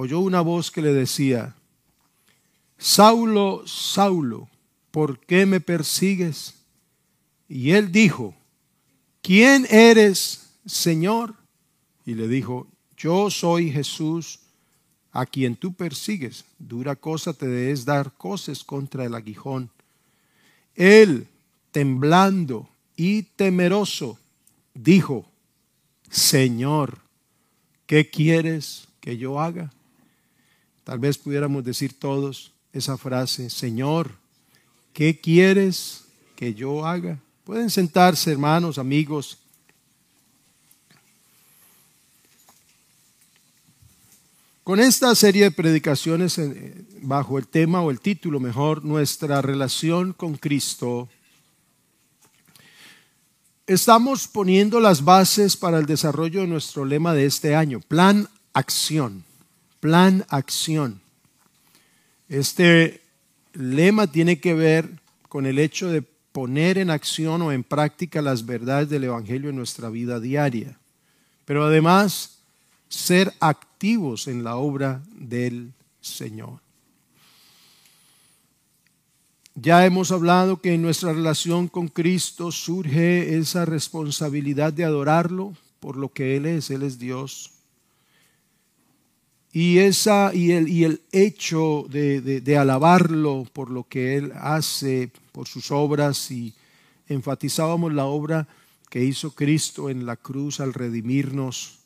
oyó una voz que le decía, Saulo, Saulo, ¿por qué me persigues? Y él dijo, ¿quién eres, Señor? Y le dijo, yo soy Jesús a quien tú persigues. Dura cosa te debes dar cosas contra el aguijón. Él, temblando y temeroso, dijo, Señor, ¿qué quieres que yo haga? Tal vez pudiéramos decir todos esa frase, Señor, ¿qué quieres que yo haga? Pueden sentarse, hermanos, amigos. Con esta serie de predicaciones eh, bajo el tema o el título mejor, nuestra relación con Cristo, estamos poniendo las bases para el desarrollo de nuestro lema de este año, plan acción, plan acción. Este lema tiene que ver con el hecho de poner en acción o en práctica las verdades del Evangelio en nuestra vida diaria, pero además ser activos en la obra del Señor. Ya hemos hablado que en nuestra relación con Cristo surge esa responsabilidad de adorarlo por lo que Él es, Él es Dios. Y, esa, y, el, y el hecho de, de alabarlo por lo que Él hace, por sus obras y enfatizábamos la obra que hizo Cristo en la cruz al redimirnos,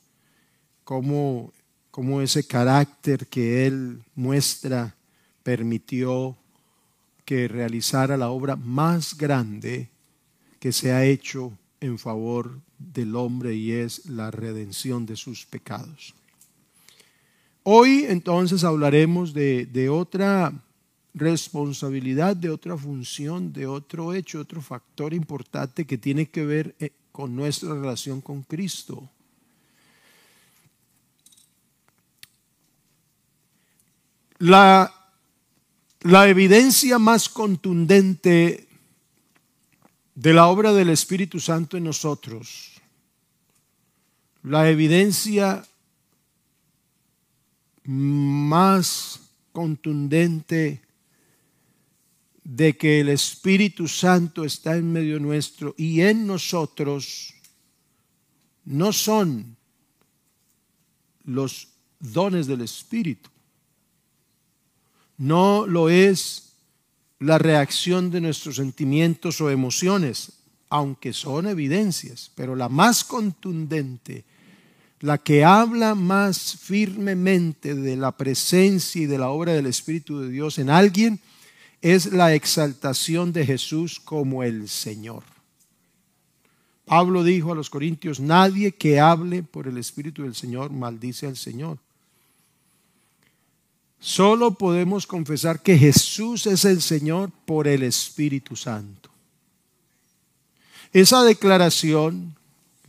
como, como ese carácter que Él muestra permitió que realizara la obra más grande que se ha hecho en favor del hombre y es la redención de sus pecados. Hoy entonces hablaremos de, de otra responsabilidad de otra función, de otro hecho, otro factor importante que tiene que ver eh, con nuestra relación con Cristo. La, la evidencia más contundente de la obra del Espíritu Santo en nosotros, la evidencia más contundente de que el Espíritu Santo está en medio nuestro y en nosotros no son los dones del Espíritu. No lo es la reacción de nuestros sentimientos o emociones, aunque son evidencias, pero la más contundente, la que habla más firmemente de la presencia y de la obra del Espíritu de Dios en alguien, es la exaltación de Jesús como el Señor. Pablo dijo a los corintios, nadie que hable por el Espíritu del Señor maldice al Señor. Solo podemos confesar que Jesús es el Señor por el Espíritu Santo. Esa declaración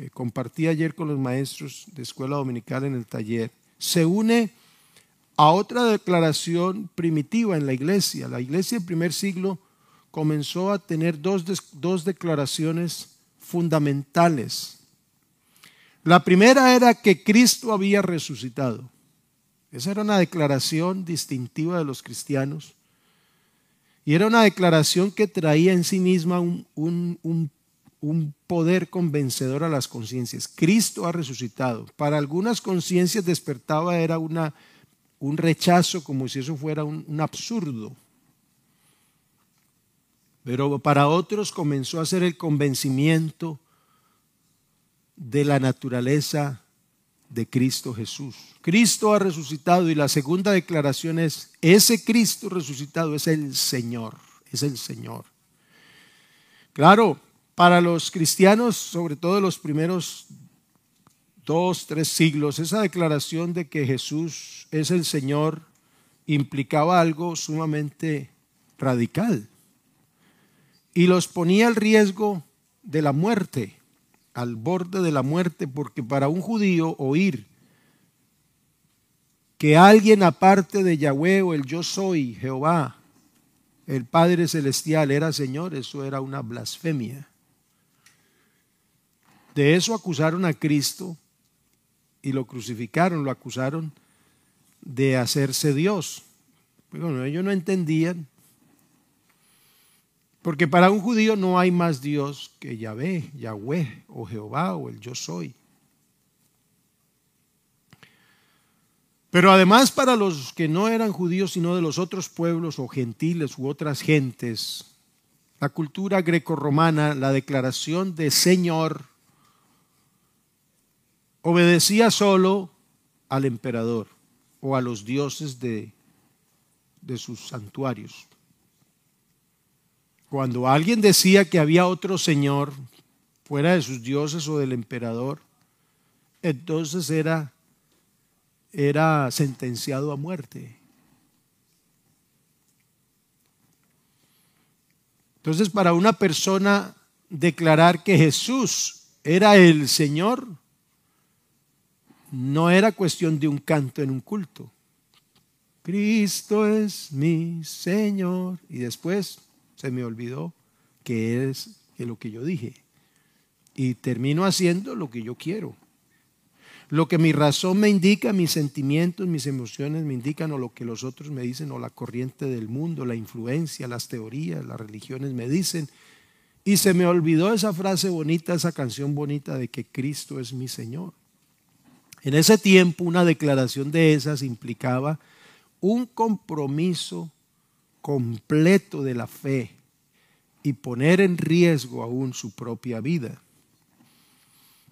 compartí ayer con los maestros de escuela dominical en el taller se une a otra declaración primitiva en la iglesia. La iglesia del primer siglo comenzó a tener dos, dos declaraciones fundamentales. La primera era que Cristo había resucitado. Esa era una declaración distintiva de los cristianos. Y era una declaración que traía en sí misma un, un, un poder convencedor a las conciencias. Cristo ha resucitado. Para algunas conciencias despertaba era una un rechazo como si eso fuera un, absurdo. Pero para otros comenzó a ser el convencimiento de la naturaleza de Cristo Jesús. Cristo ha resucitado y la segunda declaración es, ese Cristo resucitado es el Señor, es el Señor. Claro, para los cristianos, sobre todo los primeros dos, tres siglos, esa declaración de que Jesús es el Señor implicaba algo sumamente radical y los ponía al riesgo de la muerte, al borde de la muerte, porque para un judío oír que alguien aparte de Yahweh o el yo soy, Jehová, el Padre Celestial era Señor, eso era una blasfemia. De eso acusaron a Cristo y lo crucificaron, lo acusaron de hacerse Dios. Bueno, ellos no entendían, porque para un judío no hay más Dios que Yahvé, Yahweh o Jehová o el yo soy. Pero además para los que no eran judíos sino de los otros pueblos o gentiles u otras gentes, la cultura grecorromana, la declaración de Señor, obedecía solo al emperador o a los dioses de, de sus santuarios. Cuando alguien decía que había otro Señor fuera de sus dioses o del emperador, entonces era era sentenciado a muerte. Entonces, para una persona declarar que Jesús era el Señor, no era cuestión de un canto en un culto. Cristo es mi Señor. Y después se me olvidó que es lo que yo dije. Y termino haciendo lo que yo quiero. Lo que mi razón me indica, mis sentimientos, mis emociones me indican, o lo que los otros me dicen, o la corriente del mundo, la influencia, las teorías, las religiones me dicen. Y se me olvidó esa frase bonita, esa canción bonita de que Cristo es mi Señor. En ese tiempo una declaración de esas implicaba un compromiso completo de la fe y poner en riesgo aún su propia vida.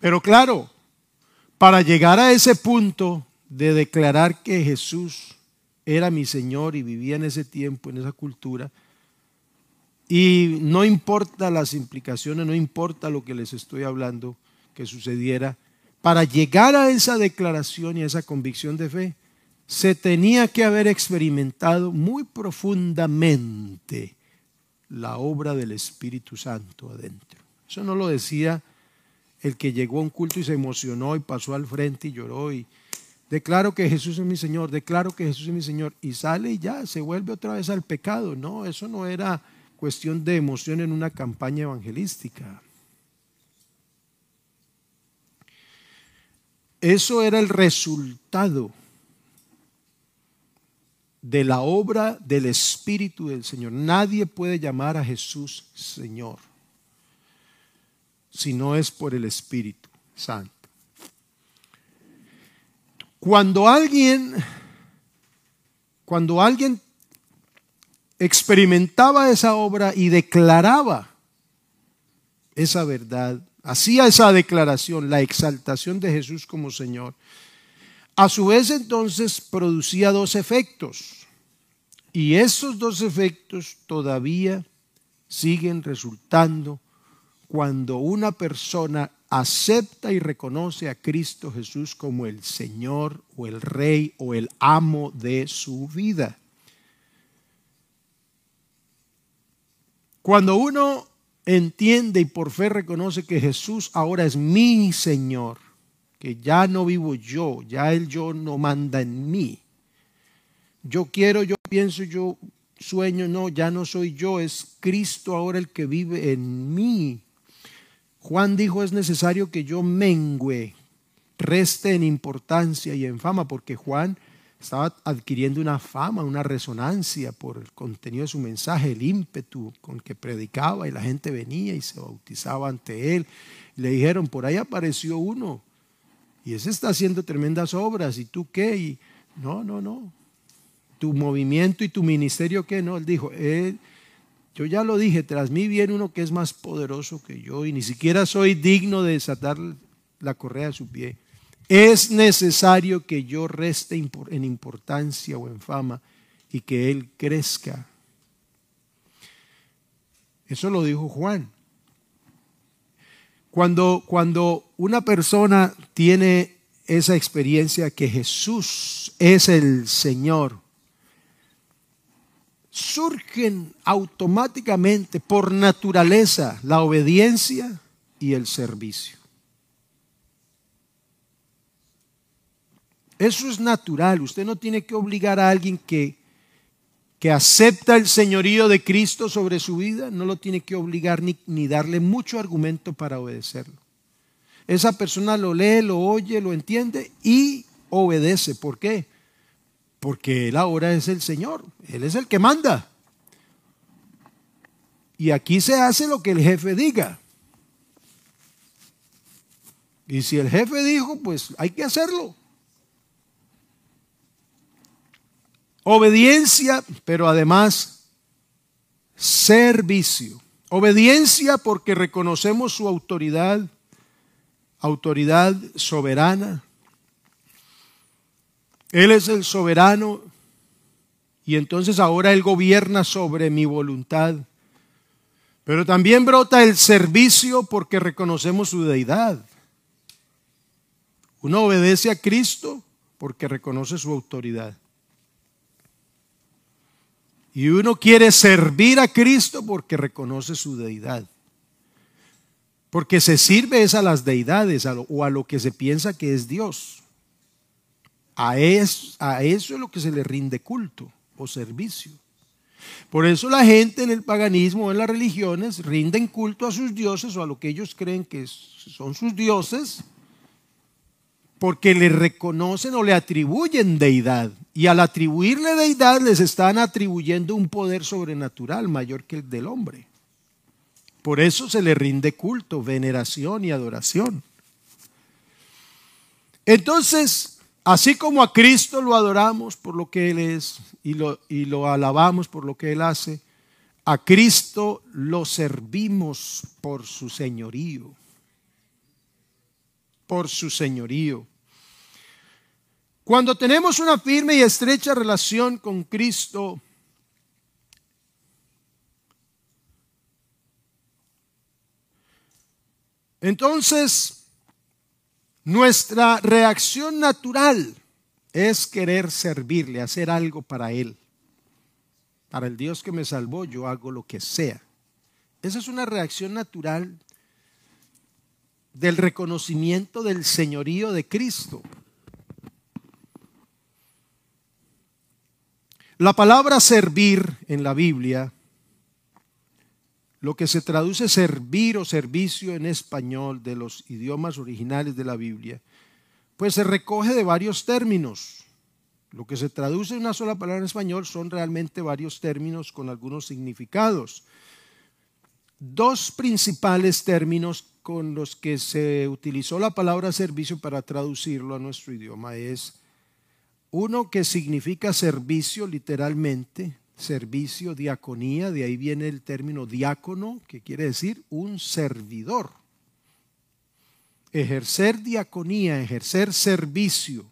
Pero claro, para llegar a ese punto de declarar que Jesús era mi Señor y vivía en ese tiempo, en esa cultura, y no importa las implicaciones, no importa lo que les estoy hablando que sucediera, para llegar a esa declaración y a esa convicción de fe, se tenía que haber experimentado muy profundamente la obra del Espíritu Santo adentro. Eso no lo decía el que llegó a un culto y se emocionó y pasó al frente y lloró y declaro que Jesús es mi Señor, declaro que Jesús es mi Señor y sale y ya se vuelve otra vez al pecado. No, eso no era cuestión de emoción en una campaña evangelística. Eso era el resultado de la obra del Espíritu del Señor. Nadie puede llamar a Jesús Señor si no es por el Espíritu Santo. Cuando alguien, cuando alguien experimentaba esa obra y declaraba esa verdad, hacía esa declaración, la exaltación de Jesús como Señor, a su vez entonces producía dos efectos. Y esos dos efectos todavía siguen resultando cuando una persona acepta y reconoce a Cristo Jesús como el Señor o el Rey o el amo de su vida. Cuando uno entiende y por fe reconoce que Jesús ahora es mi Señor, que ya no vivo yo, ya Él yo no manda en mí. Yo quiero, yo pienso, yo sueño, no, ya no soy yo, es Cristo ahora el que vive en mí. Juan dijo, es necesario que yo mengüe, reste en importancia y en fama, porque Juan estaba adquiriendo una fama, una resonancia por el contenido de su mensaje, el ímpetu con que predicaba y la gente venía y se bautizaba ante él. Le dijeron, por ahí apareció uno y ese está haciendo tremendas obras y tú qué? Y no, no, no. Tu movimiento y tu ministerio qué? No, él dijo, él yo ya lo dije, tras mí viene uno que es más poderoso que yo y ni siquiera soy digno de desatar la correa de su pie. Es necesario que yo reste en importancia o en fama y que Él crezca. Eso lo dijo Juan. Cuando, cuando una persona tiene esa experiencia que Jesús es el Señor, surgen automáticamente por naturaleza la obediencia y el servicio. Eso es natural. Usted no tiene que obligar a alguien que, que acepta el señorío de Cristo sobre su vida, no lo tiene que obligar ni, ni darle mucho argumento para obedecerlo. Esa persona lo lee, lo oye, lo entiende y obedece. ¿Por qué? Porque Él ahora es el Señor, Él es el que manda. Y aquí se hace lo que el jefe diga. Y si el jefe dijo, pues hay que hacerlo. Obediencia, pero además servicio. Obediencia porque reconocemos su autoridad, autoridad soberana. Él es el soberano y entonces ahora Él gobierna sobre mi voluntad. Pero también brota el servicio porque reconocemos su deidad. Uno obedece a Cristo porque reconoce su autoridad. Y uno quiere servir a Cristo porque reconoce su deidad. Porque se sirve es a las deidades o a lo que se piensa que es Dios. A, a eso es lo que se le rinde culto o servicio. Por eso la gente en el paganismo o en las religiones rinden culto a sus dioses o a lo que ellos creen que son sus dioses, porque le reconocen o le atribuyen deidad. Y al atribuirle deidad les están atribuyendo un poder sobrenatural mayor que el del hombre. Por eso se le rinde culto, veneración y adoración. Entonces, así como a Cristo lo adoramos por lo que Él es y lo, y lo alabamos por lo que Él hace, a Cristo lo servimos por su señorío. Por su señorío. Cuando tenemos una firme y estrecha relación con Cristo, entonces nuestra reacción natural es querer servirle, hacer algo para Él. Para el Dios que me salvó, yo hago lo que sea. Esa es una reacción natural del reconocimiento del señorío de Cristo. La palabra servir en la Biblia, lo que se traduce servir o servicio en español de los idiomas originales de la Biblia, pues se recoge de varios términos. Lo que se traduce en una sola palabra en español son realmente varios términos con algunos significados. Dos principales términos con los que se utilizó la palabra servicio para traducirlo a nuestro idioma es uno que significa servicio literalmente, servicio, diaconía, de ahí viene el término diácono, que quiere decir un servidor. Ejercer diaconía, ejercer servicio,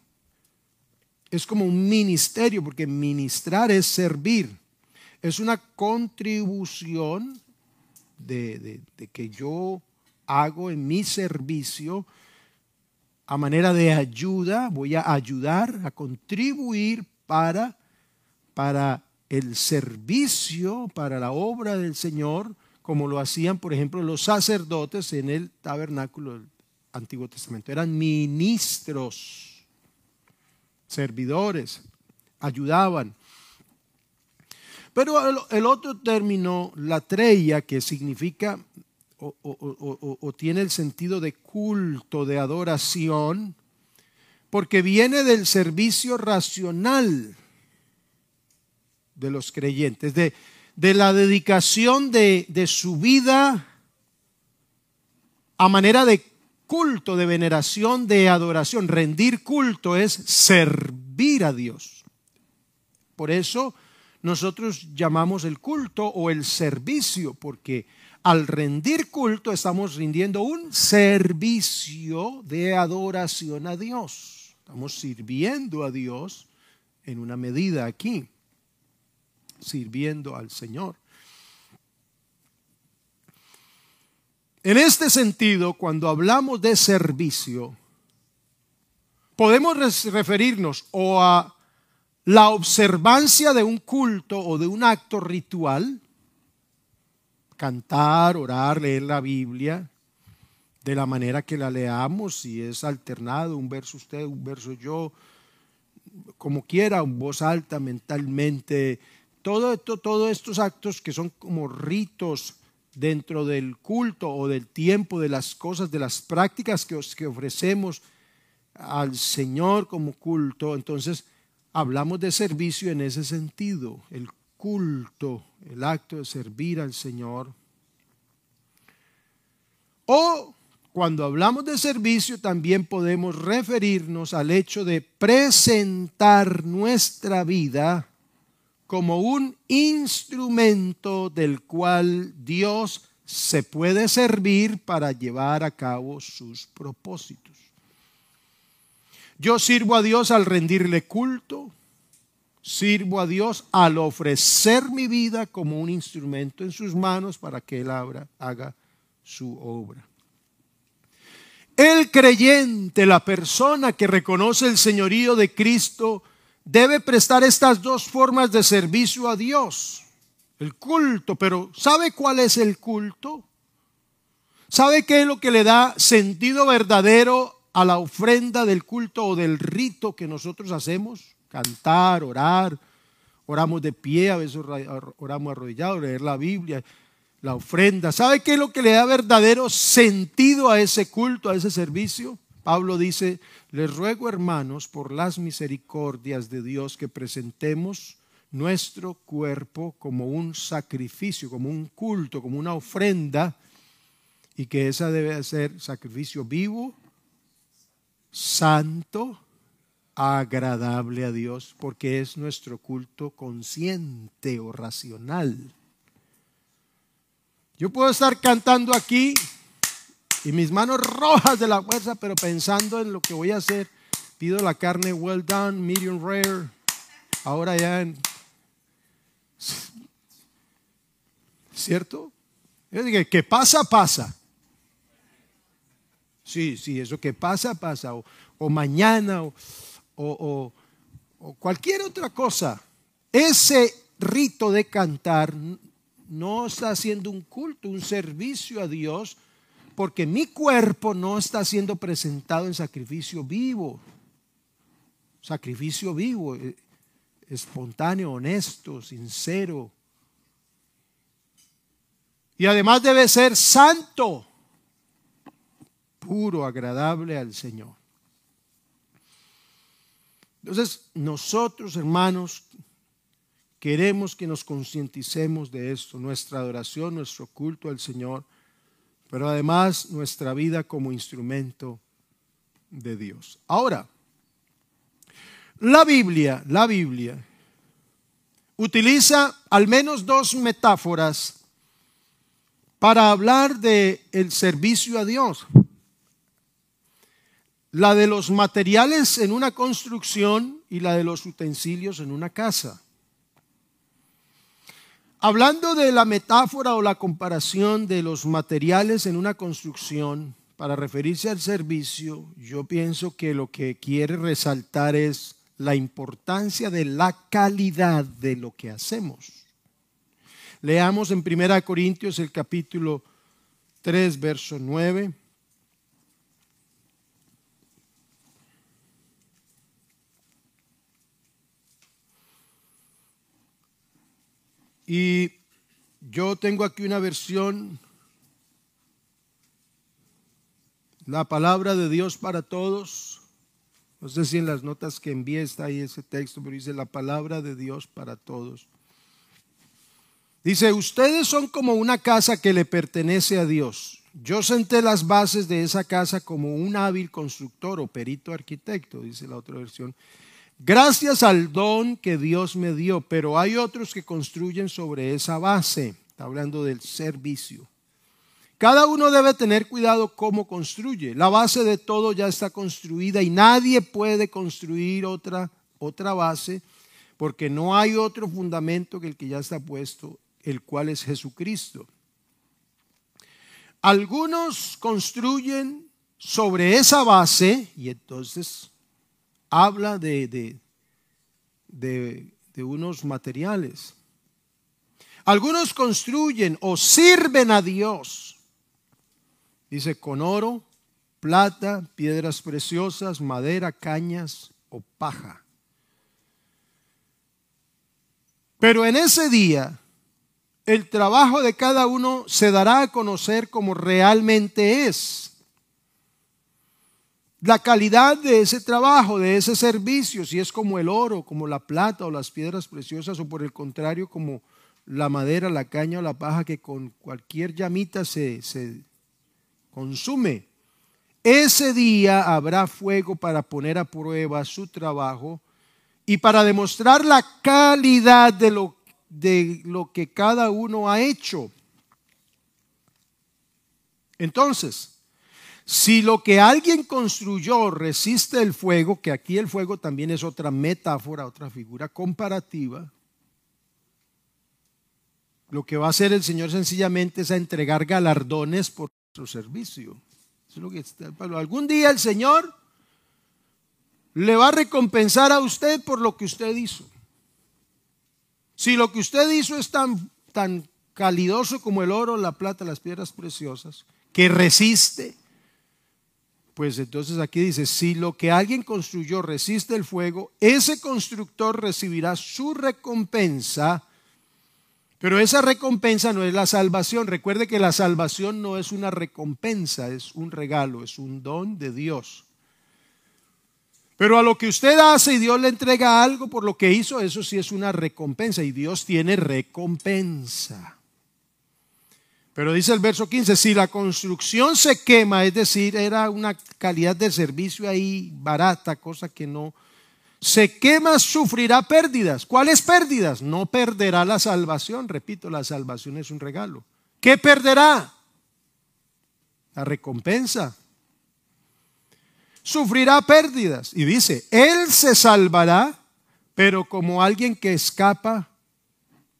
es como un ministerio, porque ministrar es servir. Es una contribución de, de que yo hago en mi servicio a manera de ayuda, voy a ayudar, a contribuir para, para el servicio, para la obra del Señor, como lo hacían, por ejemplo, los sacerdotes en el tabernáculo del Antiguo Testamento. Eran ministros, servidores, ayudaban. Pero el, otro término, la treya, que significa o, tiene el sentido de culto, de adoración, porque viene del servicio racional de los creyentes, de, de la dedicación de, de, su vida a manera de culto, de veneración, de adoración. Rendir culto es servir a Dios. Por eso nosotros llamamos el culto o el servicio, porque al rendir culto estamos rindiendo un servicio de adoración a Dios. Estamos sirviendo a Dios en una medida aquí, sirviendo al Señor. En este sentido, cuando hablamos de servicio, podemos referirnos o a la observancia de un culto o de un acto ritual, cantar, orar, leer la Biblia, de la manera que la leamos, si es alternado, un verso usted, un verso yo, como quiera, en voz alta, mentalmente, todo esto, todos estos actos que son como ritos dentro del culto o del tiempo, de las cosas, de las prácticas que, que ofrecemos al Señor como culto, entonces hablamos de servicio en ese sentido, el culto, el acto de servir al Señor. O cuando hablamos de servicio también podemos referirnos al hecho de presentar nuestra vida como un instrumento del cual Dios se puede servir para llevar a cabo sus propósitos. Yo sirvo a Dios al rendirle culto, sirvo a Dios al ofrecer mi vida como un instrumento en sus manos para que Él haga su obra. El creyente, la persona que reconoce el señorío de Cristo, debe prestar estas dos formas de servicio a Dios. El culto, pero ¿sabe cuál es el culto? ¿Sabe qué es lo que le da sentido verdadero a la ofrenda del culto o del rito que nosotros hacemos, cantar, orar, oramos de pie, a veces oramos arrodillados, leer la Biblia, la ofrenda. ¿Sabe qué es lo que le da verdadero sentido a ese culto, a ese servicio? Pablo dice, les ruego hermanos por las misericordias de Dios que presentemos nuestro cuerpo como un sacrificio, como un culto, como una ofrenda, y que esa debe ser sacrificio vivo, santo, agradable a Dios, porque es nuestro culto consciente o racional. Yo puedo estar cantando aquí y mis manos rojas de la fuerza, pero pensando en lo que voy a hacer. Pido la carne well done, medium rare. Ahora ya en... ¿Cierto? Yo dije, que pasa, pasa. Sí, sí, eso que pasa, pasa. O, mañana, o, o cualquier otra cosa. Ese rito de cantar no está haciendo un culto, un servicio a Dios, porque mi cuerpo no está siendo presentado en sacrificio vivo. Sacrificio vivo, eh, espontáneo, honesto, sincero. Y además debe ser santo puro, agradable al Señor. Entonces, nosotros, hermanos, queremos que nos concienticemos de esto, nuestra adoración, nuestro culto al Señor, pero además nuestra vida como instrumento de Dios. Ahora, la Biblia, la Biblia utiliza al menos dos metáforas para hablar de el servicio a Dios la de los materiales en una construcción y la de los utensilios en una casa. Hablando de la metáfora o la comparación de los materiales en una construcción para referirse al servicio, yo pienso que lo que quiere resaltar es la importancia de la calidad de lo que hacemos. Leamos en 1 Corintios el capítulo 3, verso 9. Y yo tengo aquí una versión, la palabra de Dios para todos. No sé si en las notas que envié está ahí ese texto, pero dice la palabra de Dios para todos. Dice, ustedes son como una casa que le pertenece a Dios. Yo senté las bases de esa casa como un hábil constructor o perito arquitecto, dice la otra versión gracias al don que Dios me dio, pero hay otros que construyen sobre esa base. Está hablando del servicio. Cada uno debe tener cuidado cómo construye. La base de todo ya está construida y nadie puede construir otra, otra base porque no hay otro fundamento que el que ya está puesto, el cual es Jesucristo. Algunos construyen sobre esa base y entonces habla de, de, de unos materiales. Algunos construyen o sirven a Dios, dice, con oro, plata, piedras preciosas, madera, cañas o paja. Pero en ese día, el trabajo de cada uno se dará a conocer como realmente es. La calidad de ese trabajo, de ese servicio, si es como el oro, como la plata o las piedras preciosas, o por el contrario, como la madera, la caña o la paja que con cualquier llamita se, se consume. Ese día habrá fuego para poner a prueba su trabajo y para demostrar la calidad de lo, de lo que cada uno ha hecho. Entonces, si lo que alguien construyó resiste el fuego, que aquí el fuego también es otra metáfora, otra figura comparativa, lo que va a hacer el Señor sencillamente es entregar galardones por su servicio. Algún día el Señor le va a recompensar a usted por lo que usted hizo. Si lo que usted hizo es tan, tan calidoso como el oro, la plata, las piedras preciosas, que resiste, pues entonces aquí dice, si lo que alguien construyó resiste el fuego, ese constructor recibirá su recompensa, pero esa recompensa no es la salvación. Recuerde que la salvación no es una recompensa, es un regalo, es un don de Dios. Pero a lo que usted hace y Dios le entrega algo por lo que hizo, eso sí es una recompensa y Dios tiene recompensa. Pero dice el verso 15, si la construcción se quema, es decir, era una calidad de servicio ahí barata, cosa que no, se quema, sufrirá pérdidas. ¿Cuáles pérdidas? No perderá la salvación. Repito, la salvación es un regalo. ¿Qué perderá? La recompensa. Sufrirá pérdidas. Y dice, Él se salvará, pero como alguien que escapa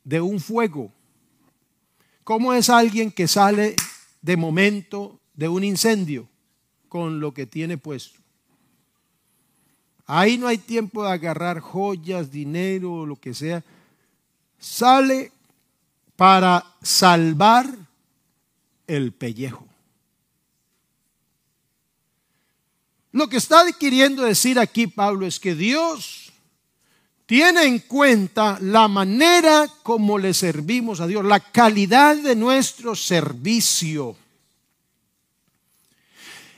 de un fuego. ¿Cómo es alguien que sale de momento de un incendio con lo que tiene puesto? Ahí no hay tiempo de agarrar joyas, dinero o lo que sea. Sale para salvar el pellejo. Lo que está queriendo decir aquí Pablo es que Dios tiene en cuenta la manera como le servimos a Dios, la calidad de nuestro servicio.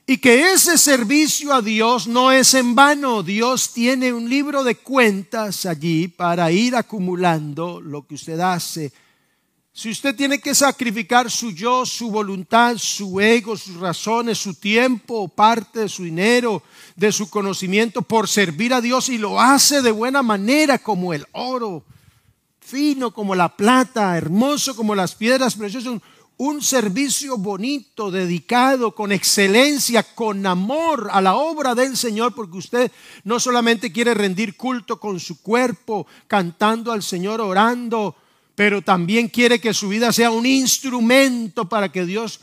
Y que ese servicio a Dios no es en vano. Dios tiene un libro de cuentas allí para ir acumulando lo que usted hace si usted tiene que sacrificar su yo, su voluntad, su ego, sus razones, su tiempo, parte de su dinero, de su conocimiento por servir a Dios y lo hace de buena manera como el oro, fino como la plata, hermoso como las piedras preciosas, un, un servicio bonito, dedicado, con excelencia, con amor a la obra del Señor, porque usted no solamente quiere rendir culto con su cuerpo, cantando al Señor, orando, pero también quiere que su vida sea un instrumento para que Dios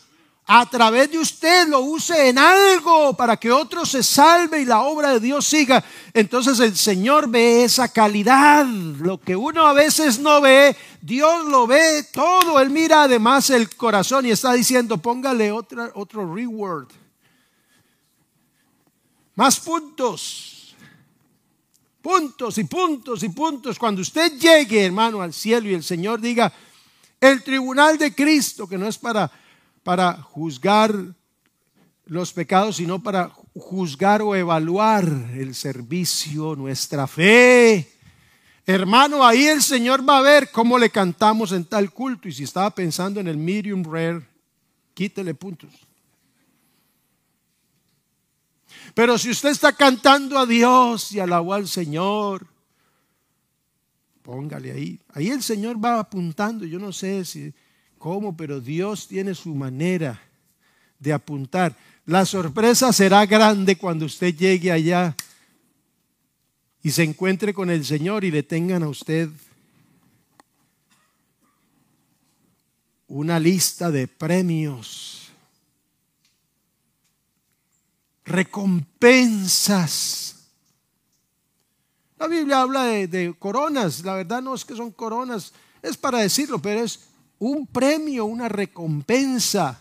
a través de usted lo use en algo para que otro se salve y la obra de Dios siga. Entonces el Señor ve esa calidad, lo que uno a veces no ve, Dios lo ve todo. Él mira además el corazón y está diciendo, póngale otra, otro reward. Más puntos puntos y puntos y puntos. Cuando usted llegue, hermano, al cielo y el Señor diga, el tribunal de Cristo, que no es para, para juzgar los pecados, sino para juzgar o evaluar el servicio, nuestra fe. Hermano, ahí el Señor va a ver cómo le cantamos en tal culto. Y si estaba pensando en el medium rare, quítele puntos. Pero si usted está cantando a Dios y alabó al Señor, póngale ahí. Ahí el Señor va apuntando, yo no sé si cómo, pero Dios tiene su manera de apuntar. La sorpresa será grande cuando usted llegue allá y se encuentre con el Señor y le tengan a usted una lista de premios recompensas La Biblia habla de, coronas, la verdad no es que son coronas, es para decirlo, pero es un premio, una recompensa.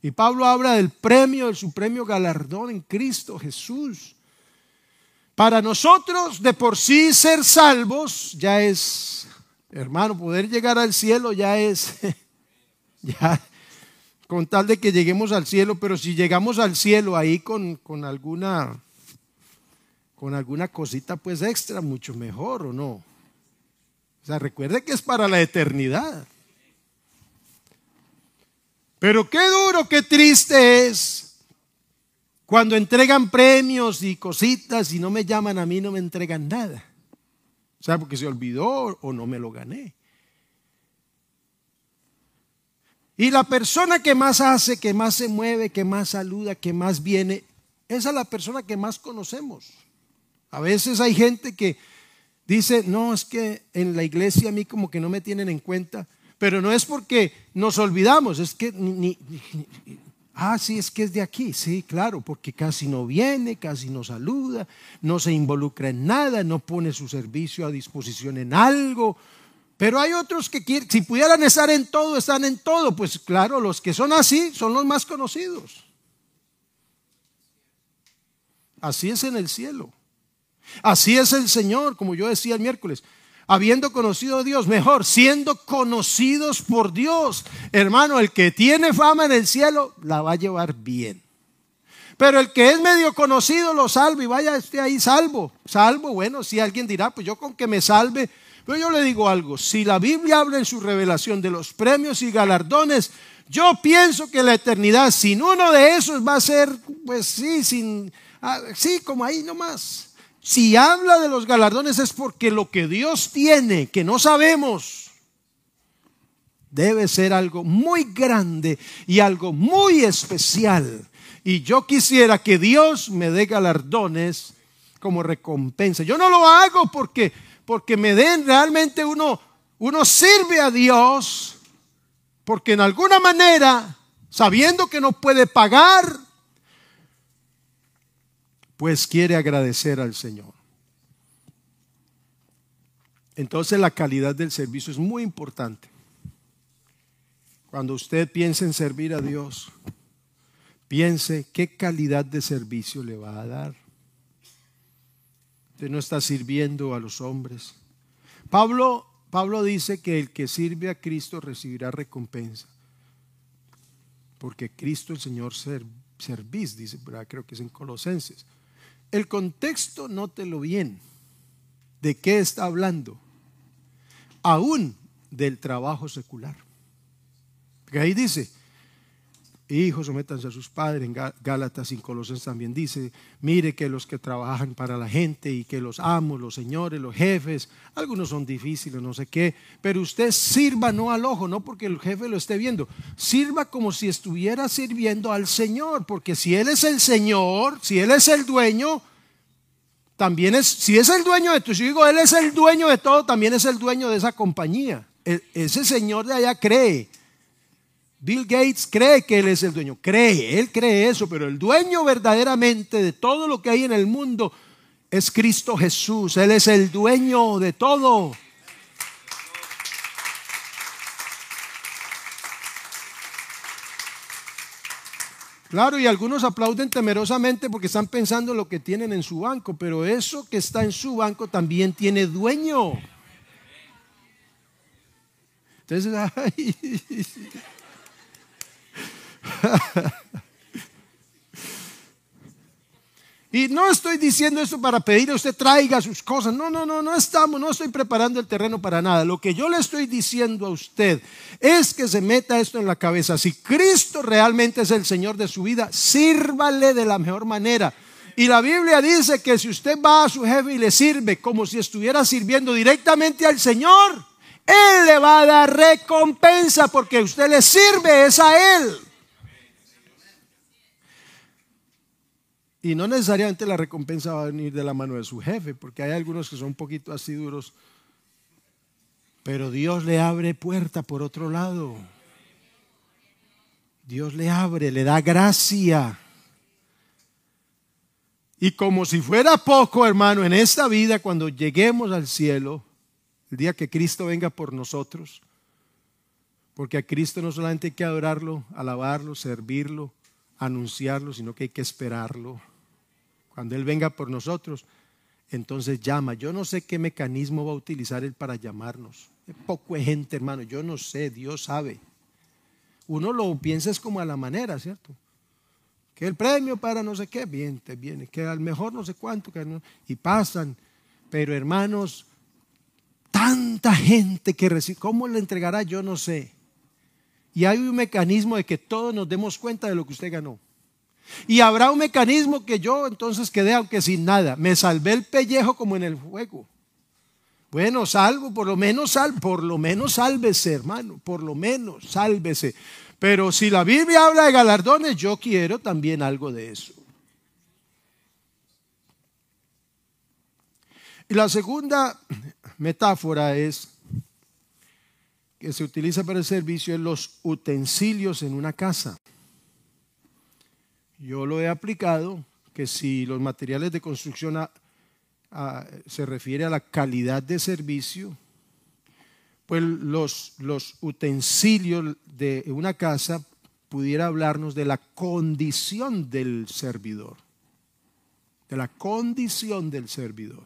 Y Pablo habla del premio, del su premio galardón en Cristo Jesús. Para nosotros, de por sí ser salvos, ya es, hermano, poder llegar al cielo ya es, ya, con tal de que lleguemos al cielo, pero si llegamos al cielo ahí con, con alguna con alguna cosita pues extra, mucho mejor o no. O sea, recuerde que es para la eternidad. Pero qué duro, qué triste es cuando entregan premios y cositas y no me llaman a mí, no me entregan nada. O sea, porque se olvidó o no me lo gané. Y la persona que más hace, que más se mueve, que más saluda, que más viene, esa es la persona que más conocemos. A veces hay gente que dice, no, es que en la iglesia a mí como que no me tienen en cuenta, pero no es porque nos olvidamos, es que ni, ah, sí, es que es de aquí, sí, claro, porque casi no viene, casi no saluda, no se involucra en nada, no pone su servicio a disposición en algo. Pero hay otros que si pudieran estar en todo, están en todo. Pues claro, los que son así son los más conocidos. Así es en el cielo. Así es el Señor, como yo decía el miércoles. Habiendo conocido a Dios, mejor, siendo conocidos por Dios. Hermano, el que tiene fama en el cielo la va a llevar bien. Pero el que es medio conocido lo salvo y vaya esté ahí salvo. Salvo, bueno, si alguien dirá, pues yo con que me salve. Pero yo le digo algo, si la Biblia habla en su revelación de los premios y galardones, yo pienso que la eternidad sin uno de esos va a ser, pues sí, sin, ah, sí, como ahí nomás. Si habla de los galardones es porque lo que Dios tiene, que no sabemos, debe ser algo muy grande y algo muy especial. Y yo quisiera que Dios me dé galardones como recompensa. Yo no lo hago porque, porque me den realmente uno, uno sirve a Dios porque en alguna manera, sabiendo que no puede pagar, pues quiere agradecer al Señor. Entonces la calidad del servicio es muy importante. Cuando usted piense en servir a Dios, piense qué calidad de servicio le va a dar. No está sirviendo a los hombres. Pablo, Pablo dice que el que sirve a Cristo recibirá recompensa. Porque Cristo el Señor servís, dice, creo que es en Colosenses. El contexto, nótelo bien. ¿De qué está hablando? Aún del trabajo secular. Porque ahí dice, hijos, sométanse a sus padres. En Gálatas y Colosenses también dice, mire que los que trabajan para la gente y que los amos, los señores, los jefes, algunos son difíciles, no sé qué, pero usted sirva no al ojo, no porque el jefe lo esté viendo, sirva como si estuviera sirviendo al Señor, porque si Él es el Señor, si Él es el dueño, también es, si es el dueño de tu hijo, Él es el dueño de todo, también es el dueño de esa compañía. E, ese señor de allá cree Bill Gates cree que él es el dueño, cree, él cree eso, pero el dueño verdaderamente de todo lo que hay en el mundo es Cristo Jesús, Él es el dueño de todo. Claro, y algunos aplauden temerosamente porque están pensando en lo que tienen en su banco, pero eso que está en su banco también tiene dueño. Entonces, ay, y no estoy diciendo esto para pedir a usted traiga sus cosas. No, no, no, no estamos, no estoy preparando el terreno para nada. Lo que yo le estoy diciendo a usted es que se meta esto en la cabeza. Si Cristo realmente es el Señor de su vida, sírvale de la mejor manera. Y la Biblia dice que si usted va a su jefe y le sirve como si estuviera sirviendo directamente al Señor, Él le va a dar recompensa porque usted le sirve, es a Él. Y no necesariamente la recompensa va a venir de la mano de su jefe, porque hay algunos que son un poquito así duros. Pero Dios le abre puerta por otro lado. Dios le abre, le da gracia. Y como si fuera poco, hermano, en esta vida, cuando lleguemos al cielo, el día que Cristo venga por nosotros, porque a Cristo no solamente hay que adorarlo, alabarlo, servirlo, anunciarlo, sino que hay que esperarlo. Cuando Él venga por nosotros, entonces llama. Yo no sé qué mecanismo va a utilizar Él para llamarnos. Poco gente, hermano. Yo no sé, Dios sabe. Uno lo piensa es como a la manera, ¿cierto? Que el premio para no sé qué, bien, te viene. Que al mejor no sé cuánto, y pasan. Pero hermanos, tanta gente que recibe, ¿cómo le entregará? Yo no sé. Y hay un mecanismo de que todos nos demos cuenta de lo que usted ganó. Y habrá un mecanismo que yo entonces quedé aunque sin nada. Me salvé el pellejo como en el fuego. Bueno, salvo, por lo menos sal, por lo menos sálvese, hermano, por lo menos sálvese. Pero si la Biblia habla de galardones, yo quiero también algo de eso. Y la segunda metáfora es que se utiliza para el servicio en los utensilios en una casa. Yo lo he aplicado que si los materiales de construcción se refiere a la calidad de servicio, pues los, utensilios de una casa pudiera hablarnos de la condición del servidor, de la condición del servidor.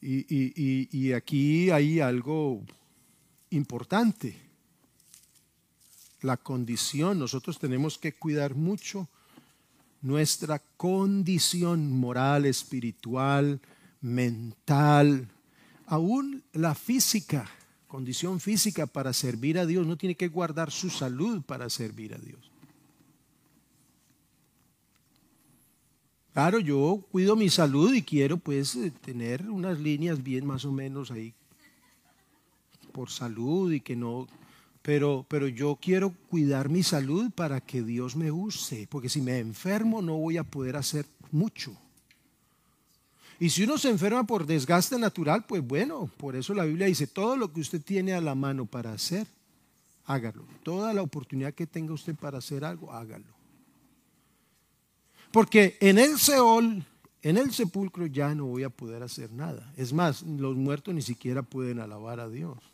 y aquí hay algo importante la condición, nosotros tenemos que cuidar mucho nuestra condición moral, espiritual, mental, aún la física, condición física para servir a Dios. No tiene que guardar su salud para servir a Dios. Claro, yo cuido mi salud y quiero pues eh, tener unas líneas bien más o menos ahí por salud y que no pero, pero yo quiero cuidar mi salud para que Dios me use, porque si me enfermo no voy a poder hacer mucho. Y si uno se enferma por desgaste natural, pues bueno, por eso la Biblia dice, todo lo que usted tiene a la mano para hacer, hágalo. Toda la oportunidad que tenga usted para hacer algo, hágalo. Porque en el Seol, en el sepulcro ya no voy a poder hacer nada. Es más, los muertos ni siquiera pueden alabar a Dios.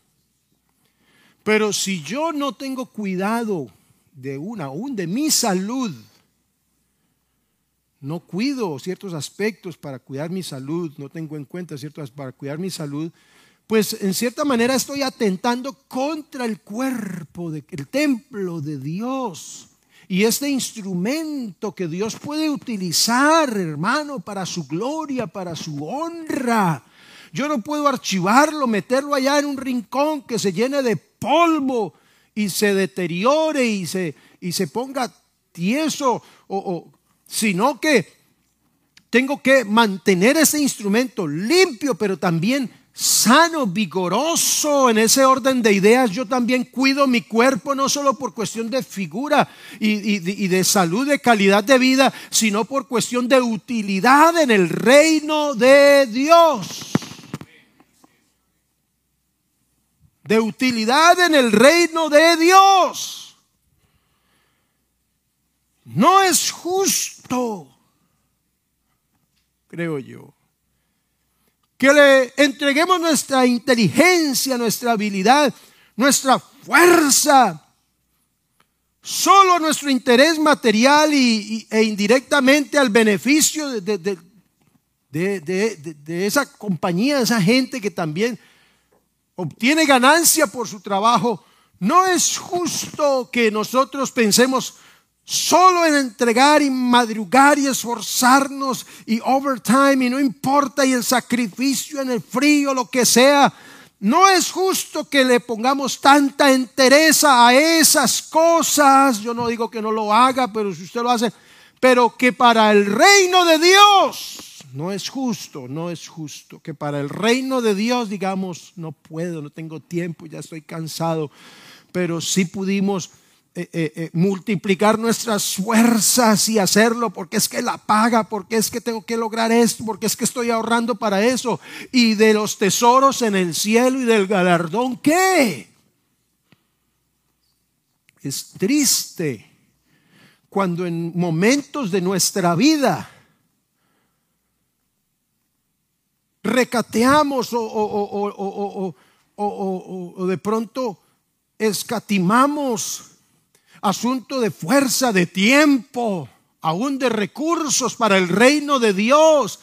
Pero si yo no tengo cuidado de una, aún de mi salud, no cuido ciertos aspectos para cuidar mi salud, no tengo en cuenta ciertos para cuidar mi salud, pues en cierta manera estoy atentando contra el cuerpo, del templo de Dios. Y este instrumento que Dios puede utilizar, hermano, para su gloria, para su honra. Yo no puedo archivarlo, meterlo allá en un rincón que se llene de polvo y se deteriore y se, y se ponga tieso, o, sino que tengo que mantener ese instrumento limpio, pero también sano, vigoroso en ese orden de ideas. Yo también cuido mi cuerpo no solo por cuestión de figura y, y, de salud, de calidad de vida, sino por cuestión de utilidad en el reino de Dios. De utilidad en el reino de Dios. No es justo, creo yo, que le entreguemos nuestra inteligencia, nuestra habilidad, nuestra fuerza, solo nuestro interés material y, e indirectamente al beneficio de, esa compañía, de esa gente que también obtiene ganancia por su trabajo, no es justo que nosotros pensemos solo en entregar y madrugar y esforzarnos y overtime y no importa y el sacrificio en el frío, lo que sea. No es justo que le pongamos tanta entereza a esas cosas. Yo no digo que no lo haga, pero si usted lo hace, pero que para el reino de Dios no es justo, no es justo que para el reino de Dios digamos, no puedo, no tengo tiempo, ya estoy cansado, pero sí pudimos eh, eh, eh, multiplicar nuestras fuerzas y hacerlo porque es que la paga, porque es que tengo que lograr esto, porque es que estoy ahorrando para eso. Y de los tesoros en el cielo y del galardón, ¿qué? Es triste cuando en momentos de nuestra vida recateamos o, o, de pronto escatimamos asunto de fuerza, de tiempo, aún de recursos para el reino de Dios,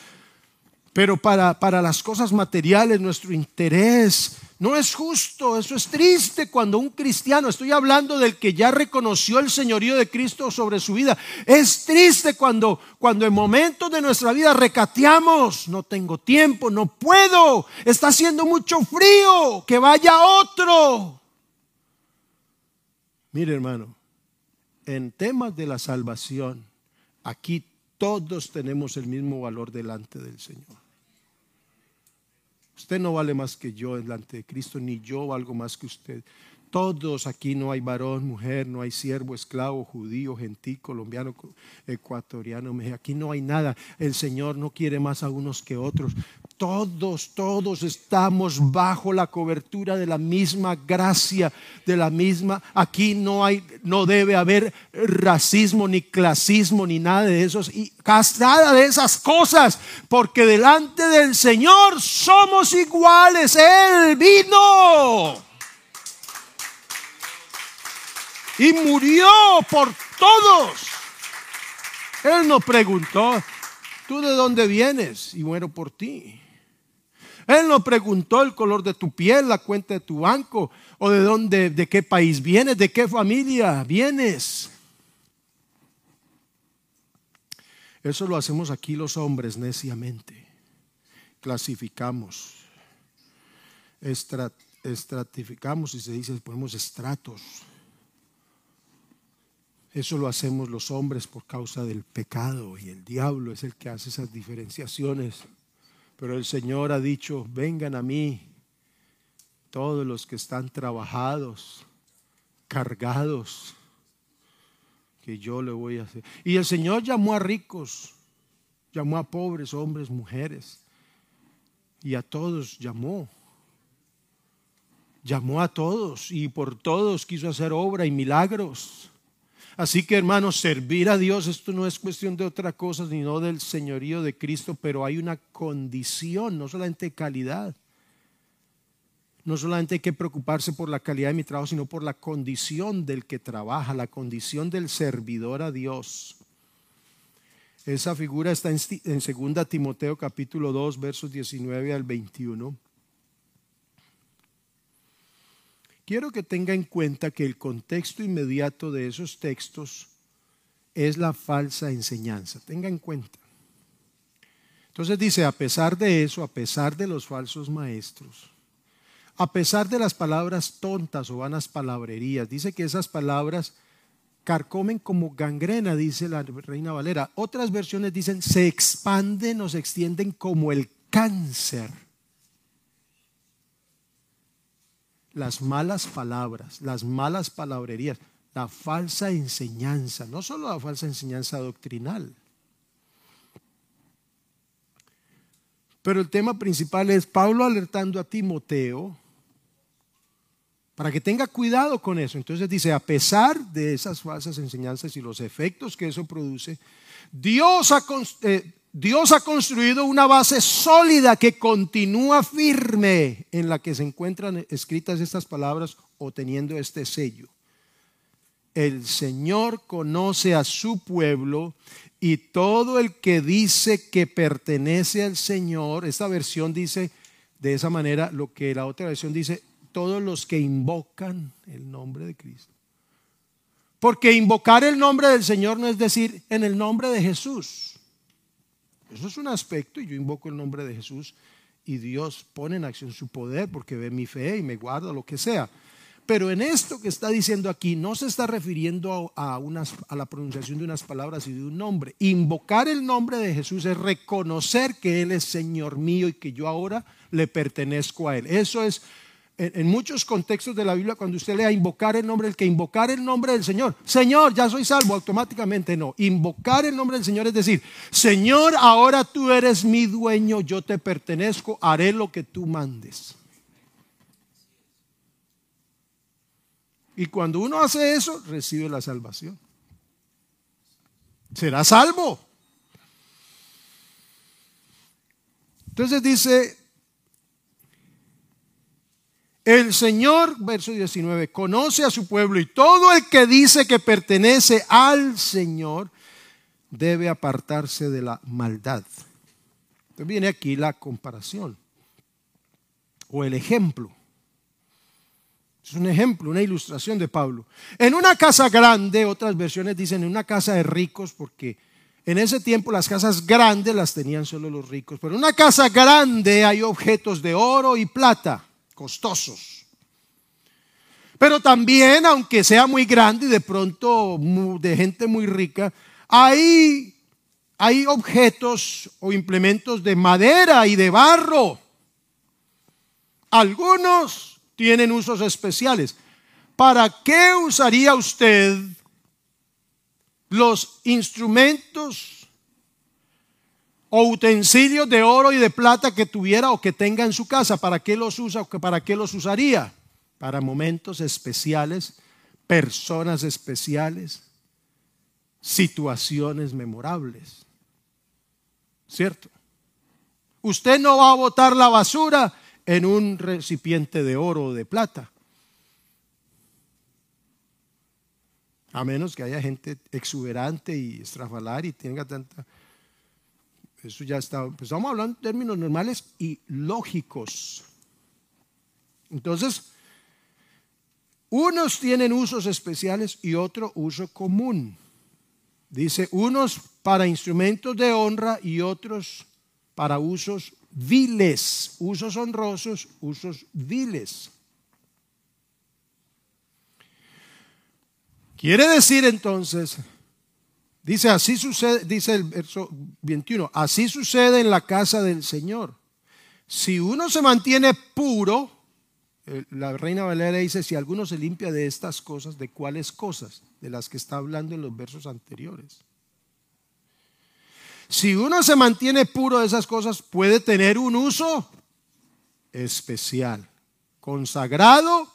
pero para, para las cosas materiales nuestro interés no es justo, eso es triste cuando un cristiano, estoy hablando del que ya reconoció el señorío de Cristo sobre su vida, es triste cuando, cuando en momentos de nuestra vida recateamos, no tengo tiempo, no puedo, está haciendo mucho frío, que vaya otro. Mire hermano, en temas de la salvación, aquí todos tenemos el mismo valor delante del Señor. Usted no vale más que yo delante de Cristo, ni yo valgo más que usted. Todos aquí no hay varón, mujer, no hay siervo, esclavo, judío, gentil, colombiano, ecuatoriano. Aquí no hay nada. El Señor no quiere más a unos que otros. Todos, todos estamos bajo la cobertura de la misma gracia, de la misma. Aquí no hay, no debe haber racismo, ni clasismo, ni nada de esos, y nada de esas cosas, porque delante del Señor somos iguales. Él vino y murió por todos. Él no preguntó, ¿tú de dónde vienes? Y muero por ti. Él no preguntó el color de tu piel, la cuenta de tu banco, o de dónde, de qué país vienes, de qué familia vienes. Eso lo hacemos aquí los hombres neciamente. Clasificamos, estratificamos y se dice, ponemos estratos eso lo hacemos los hombres por causa del pecado y el diablo es el que hace esas diferenciaciones. Pero el Señor ha dicho, vengan a mí todos los que están trabajados, cargados, que yo le voy a hacer. Y el Señor llamó a ricos, llamó a pobres, hombres, mujeres, y a todos llamó. Llamó a todos y por todos quiso hacer obra y milagros. Así que hermanos, servir a Dios, esto no es cuestión de otra cosa, sino del señorío de Cristo, pero hay una condición, no solamente calidad. No solamente hay que preocuparse por la calidad de mi trabajo, sino por la condición del que trabaja, la condición del servidor a Dios. Esa figura está en, en 2 Timoteo capítulo 2, versos 19 al 21. Quiero que tenga en cuenta que el contexto inmediato de esos textos es la falsa enseñanza. Tenga en cuenta. Entonces dice, a pesar de eso, a pesar de los falsos maestros, a pesar de las palabras tontas o vanas palabrerías, dice que esas palabras carcomen como gangrena, dice la Reina Valera. Otras versiones dicen, se expanden o se extienden como el cáncer las malas palabras, las malas palabrerías, la falsa enseñanza, no solo la falsa enseñanza doctrinal. Pero el tema principal es Pablo alertando a Timoteo para que tenga cuidado con eso. Entonces dice, a pesar de esas falsas enseñanzas y los efectos que eso produce, Dios ha, eh, Dios ha construido una base sólida que continúa firme en la que se encuentran escritas estas palabras o teniendo este sello. El Señor conoce a su pueblo y todo el que dice que pertenece al Señor, esta versión dice de esa manera lo que la otra versión dice, todos los que invocan el nombre de Cristo. Porque invocar el nombre del Señor no es decir en el nombre de Jesús. Eso es un aspecto y yo invoco el nombre de Jesús y Dios pone en acción su poder porque ve mi fe y me guarda lo que sea. Pero en esto que está diciendo aquí no se está refiriendo a, unas, a la pronunciación de unas palabras y de un nombre. Invocar el nombre de Jesús es reconocer que Él es Señor mío y que yo ahora le pertenezco a Él. Eso es en, muchos contextos de la Biblia, cuando usted lea invocar el nombre, el que invocar el nombre del Señor, Señor, ya soy salvo, automáticamente no. Invocar el nombre del Señor es decir, Señor, ahora tú eres mi dueño, yo te pertenezco, haré lo que tú mandes. Y cuando uno hace eso, recibe la salvación. será salvo. Entonces dice, el Señor, verso 19, conoce a su pueblo y todo el que dice que pertenece al Señor debe apartarse de la maldad. Entonces viene aquí la comparación o el ejemplo. Es un ejemplo, una ilustración de Pablo. En una casa grande, otras versiones dicen en una casa de ricos, porque en ese tiempo las casas grandes las tenían solo los ricos. Pero en una casa grande hay objetos de oro y plata, costosos. Pero también, aunque sea muy grande y de pronto de gente muy rica, hay, hay objetos o implementos de madera y de barro. Algunos tienen usos especiales. ¿Para qué usaría usted los instrumentos o utensilios de oro y de plata que tuviera o que tenga en su casa? ¿Para qué los usa para qué los usaría? Para momentos especiales, personas especiales, situaciones memorables. ¿Cierto? Usted no va a botar la basura en un recipiente de oro o de plata. A menos que haya gente exuberante y estrafalar y tenga tanta... Eso ya está... Pues estamos hablando en términos normales y lógicos. Entonces, unos tienen usos especiales y otro uso común. Dice, unos para instrumentos de honra y otros para usos viles, usos honrosos, usos viles. Quiere decir entonces, dice así sucede, dice el verso 21, así sucede en la casa del Señor. Si uno se mantiene puro, eh, la reina Valera dice, si alguno se limpia de estas cosas, ¿de cuáles cosas? De las que está hablando en los versos anteriores. Si uno se mantiene puro de esas cosas, puede tener un uso especial, consagrado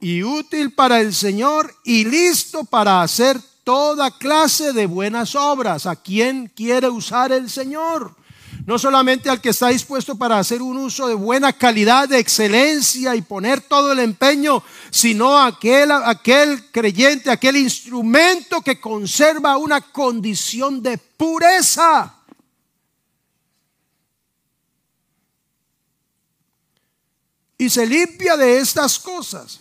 y útil para el Señor y listo para hacer toda clase de buenas obras. ¿A quién quiere usar el Señor? No solamente al que está dispuesto para hacer un uso de buena calidad, de excelencia y poner todo el empeño, sino aquel, aquel creyente, aquel instrumento que conserva una condición de pureza. Y se limpia de estas cosas.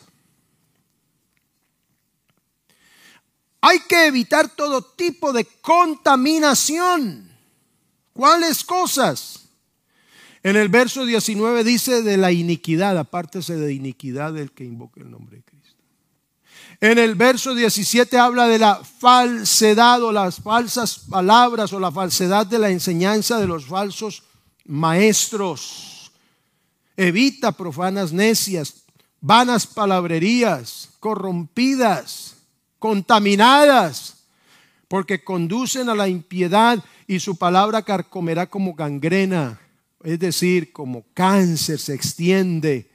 Hay que evitar todo tipo de contaminación. ¿Cuáles cosas? En el verso 19 dice de la iniquidad, apártese de iniquidad del que invoque el nombre de Cristo. En el verso 17 habla de la falsedad o las falsas palabras o la falsedad de la enseñanza de los falsos maestros. Evita profanas necias, vanas palabrerías, corrompidas, contaminadas, porque conducen a la impiedad y su palabra carcomerá como gangrena, es decir, como cáncer se extiende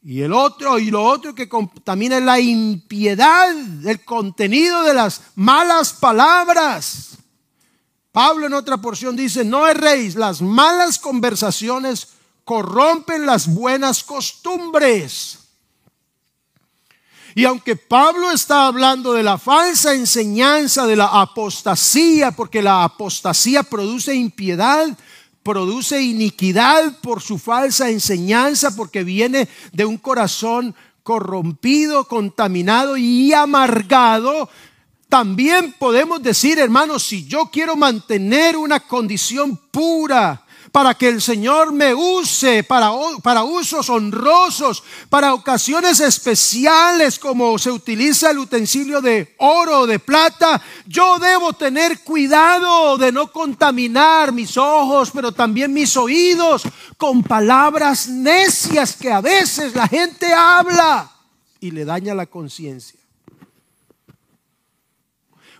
y el otro, y lo otro que contamina es la impiedad, el contenido de las malas palabras. Pablo en otra porción dice, no erréis, las malas conversaciones corrompen las buenas costumbres. Y aunque Pablo está hablando de la falsa enseñanza, de la apostasía, porque la apostasía produce impiedad, produce iniquidad por su falsa enseñanza, porque viene de un corazón corrompido, contaminado y amargado, también podemos decir, hermanos, si yo quiero mantener una condición pura, para que el Señor me use para, para usos honrosos, para ocasiones especiales como se utiliza el utensilio de oro o de plata, yo debo tener cuidado de no contaminar mis ojos, pero también mis oídos con palabras necias que a veces la gente habla y le daña la conciencia.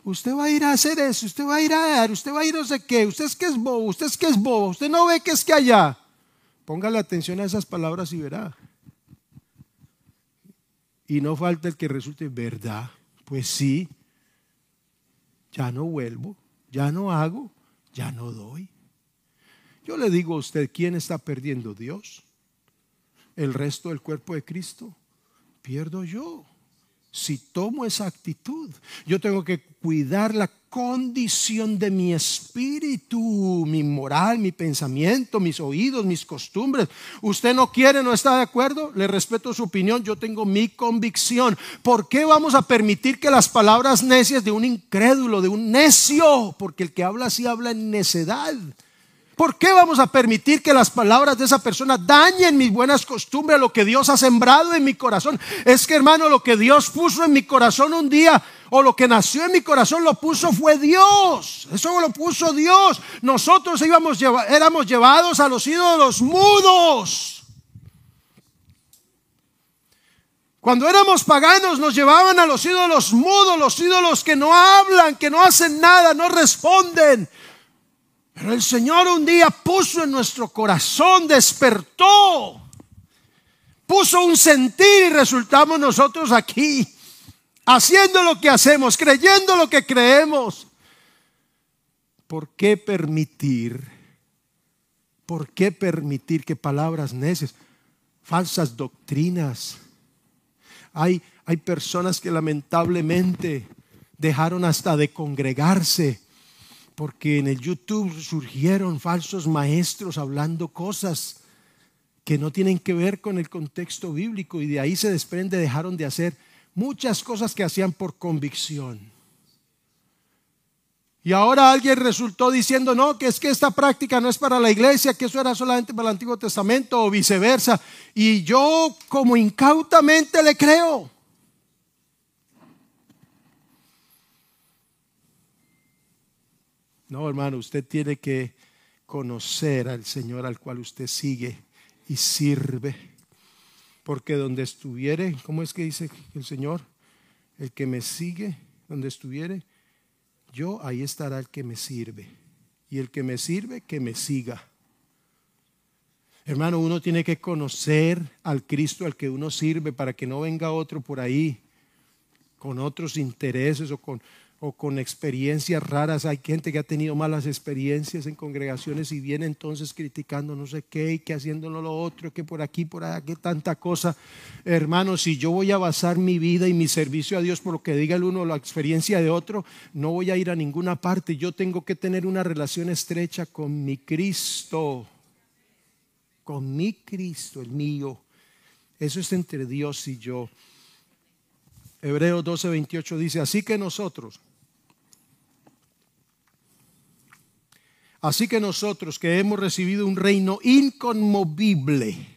Usted va a ir a hacer eso, usted va a ir a dar, usted va a ir no sé qué, usted es que es bobo, usted es que es bobo, usted no ve que es que allá. Póngale atención a esas palabras y verá. Y no falta el que resulte verdad. Pues sí, ya no vuelvo. ya no hago, ya no doy. Yo le digo a usted, ¿quién está perdiendo? Dios. El resto del cuerpo de Cristo, pierdo yo. Si tomo esa actitud, yo tengo que cuidar la condición de mi espíritu, mi moral, mi pensamiento, mis oídos, mis costumbres. Usted no quiere, no está de acuerdo, le respeto su opinión, yo tengo mi convicción. ¿Por qué vamos a permitir que las palabras necias de un incrédulo, de un necio, porque el que habla así habla en necedad? ¿Por qué vamos a permitir que las palabras de esa persona dañen mis buenas costumbres, lo que Dios ha sembrado en mi corazón? Es que hermano, lo que Dios puso en mi corazón un día, o lo que nació en mi corazón lo puso fue Dios. Eso lo puso Dios. Nosotros íbamos, éramos llevados a los ídolos mudos. Cuando éramos paganos nos llevaban a los ídolos mudos, los ídolos que no hablan, que no hacen nada, no responden. Pero el Señor un día puso en nuestro corazón, despertó, puso un sentir y resultamos nosotros aquí, haciendo lo que hacemos, creyendo lo que creemos. ¿Por qué permitir? ¿Por qué permitir que palabras necias, falsas doctrinas? Hay, hay personas que lamentablemente dejaron hasta de congregarse porque en el YouTube surgieron falsos maestros hablando cosas que no tienen que ver con el contexto bíblico y de ahí se desprende, dejaron de hacer muchas cosas que hacían por convicción. Y ahora alguien resultó diciendo, no, que es que esta práctica no es para la iglesia, que eso era solamente para el Antiguo Testamento o viceversa. Y yo como incautamente le creo. No, hermano, usted tiene que conocer al Señor al cual usted sigue y sirve. Porque donde estuviere, ¿cómo es que dice el Señor? El que me sigue, donde estuviere, yo ahí estará el que me sirve. Y el que me sirve, que me siga. Hermano, uno tiene que conocer al Cristo al que uno sirve para que no venga otro por ahí con otros intereses o con o con experiencias raras. Hay gente que ha tenido malas experiencias en congregaciones y viene entonces criticando no sé qué y que haciéndolo lo otro, que por aquí, por allá, que tanta cosa. Hermanos, si yo voy a basar mi vida y mi servicio a Dios por lo que diga el uno o la experiencia de otro, no voy a ir a ninguna parte. Yo tengo que tener una relación estrecha con mi Cristo, con mi Cristo, el mío. Eso es entre Dios y yo. Hebreos 12, 28 dice, así que nosotros, Así que nosotros que hemos recibido un reino inconmovible,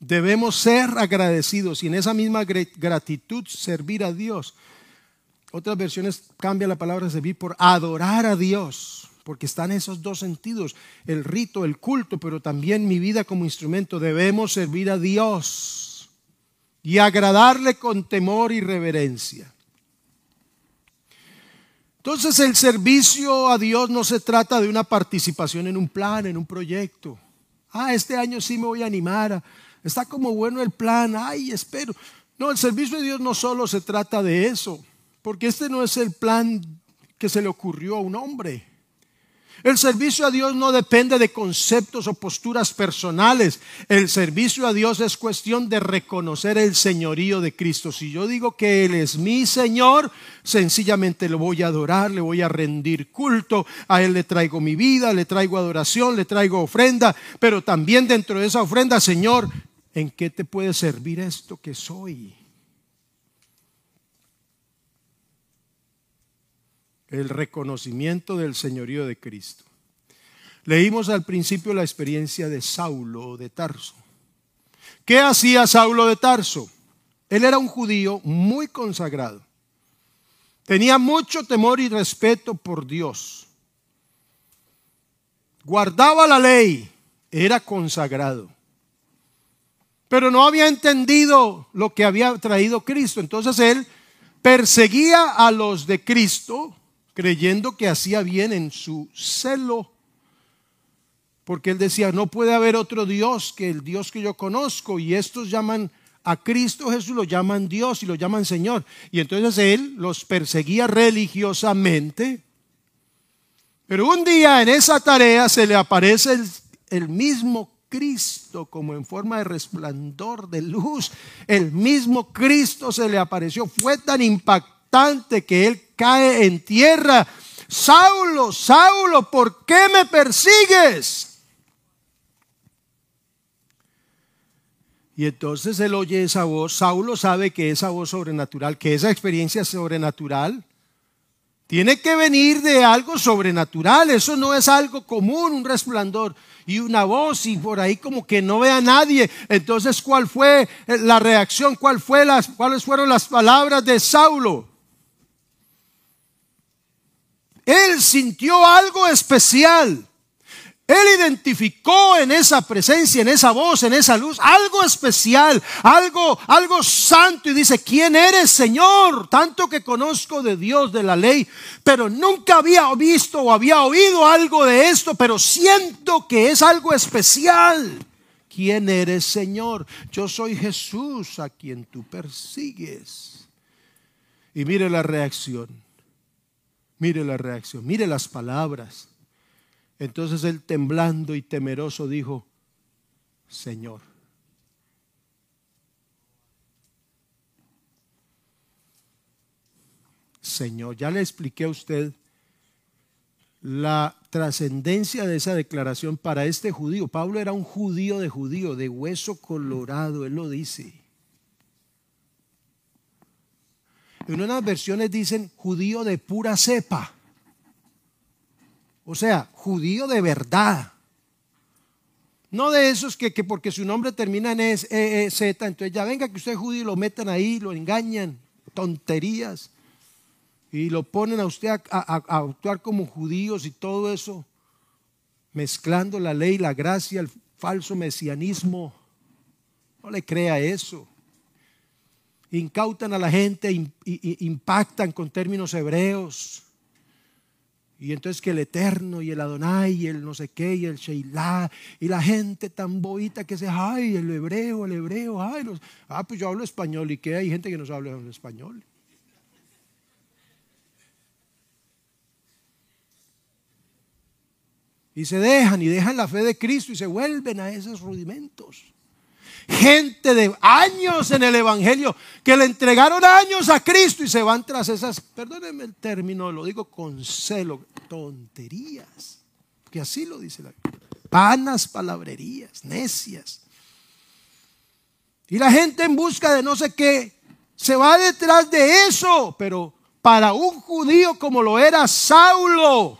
debemos ser agradecidos y en esa misma gratitud servir a Dios. Otras versiones cambian la palabra servir por adorar a Dios, porque están esos dos sentidos, el rito, el culto, pero también mi vida como instrumento. Debemos servir a Dios y agradarle con temor y reverencia. Entonces el servicio a Dios no se trata de una participación en un plan, en un proyecto. Ah, este año sí me voy a animar. Está como bueno el plan. Ay, espero. No, el servicio de Dios no solo se trata de eso, porque este no es el plan que se le ocurrió a un hombre. El servicio a Dios no depende de conceptos o posturas personales. El servicio a Dios es cuestión de reconocer el señorío de Cristo. Si yo digo que Él es mi Señor, sencillamente lo voy a adorar, le voy a rendir culto, a Él le traigo mi vida, le traigo adoración, le traigo ofrenda, pero también dentro de esa ofrenda, Señor, ¿en qué te puede servir esto que soy? El reconocimiento del señorío de Cristo. Leímos al principio la experiencia de Saulo de Tarso. ¿Qué hacía Saulo de Tarso? Él era un judío muy consagrado. Tenía mucho temor y respeto por Dios. Guardaba la ley, era consagrado. Pero no había entendido lo que había traído Cristo. Entonces él perseguía a los de Cristo creyendo que hacía bien en su celo. Porque él decía, no puede haber otro Dios que el Dios que yo conozco. Y estos llaman a Cristo Jesús, lo llaman Dios y lo llaman Señor. Y entonces él los perseguía religiosamente Pero un día en esa tarea se le aparece el, mismo Cristo como en forma de resplandor de luz. El mismo Cristo se le apareció. Fue tan impactante que él cae en tierra. Saulo, Saulo, ¿por qué me persigues? Y entonces él oye esa voz. Saulo sabe que esa voz sobrenatural, que esa experiencia sobrenatural, tiene que venir de algo sobrenatural. Eso no es algo común, un resplandor y una voz y por ahí como que no ve a nadie. Entonces, ¿cuál fue la reacción? ¿Cuál fue las, ¿Cuáles fueron las palabras de Saulo? Él sintió algo especial. Él identificó en esa presencia, en esa voz, en esa luz, algo especial, algo, algo santo. Y dice, ¿quién eres, Señor? Tanto que conozco de Dios, de la ley, pero nunca había visto o había oído algo de esto, pero siento que es algo especial. ¿Quién eres, Señor? Yo soy Jesús a quien tú persigues. Y mire la reacción. Mire la reacción. Mire las palabras. Entonces él temblando y temeroso dijo, Señor. Señor, ya le expliqué a usted la trascendencia de esa declaración para este judío. Pablo era un judío de judío, de hueso colorado, él lo dice. En unas versiones dicen judío de pura cepa. O sea, judío de verdad. No de esos que, porque su nombre termina en es, e, e, Z, entonces ya venga que usted es judío, lo metan ahí, lo engañan, tonterías, y lo ponen a usted a, actuar como judíos y todo eso, mezclando la ley, la gracia, el falso mesianismo. No le crea eso. Incautan a la gente, impactan con términos hebreos. Y entonces que el Eterno y el Adonai y el no sé qué y el Sheilá y la gente tan boita que se, ay, el hebreo, el hebreo, ay, los, ah, pues yo hablo español y que hay gente que no sabe español. Y se dejan y dejan la fe de Cristo y se vuelven a esos rudimentos gente de años en el Evangelio que le entregaron años a Cristo y se van tras esas, perdónenme el término, lo digo con celo, tonterías. Que así lo dice la Panas palabrerías, necias. Y la gente en busca de no sé qué se va detrás de eso, pero para un judío como lo era Saulo,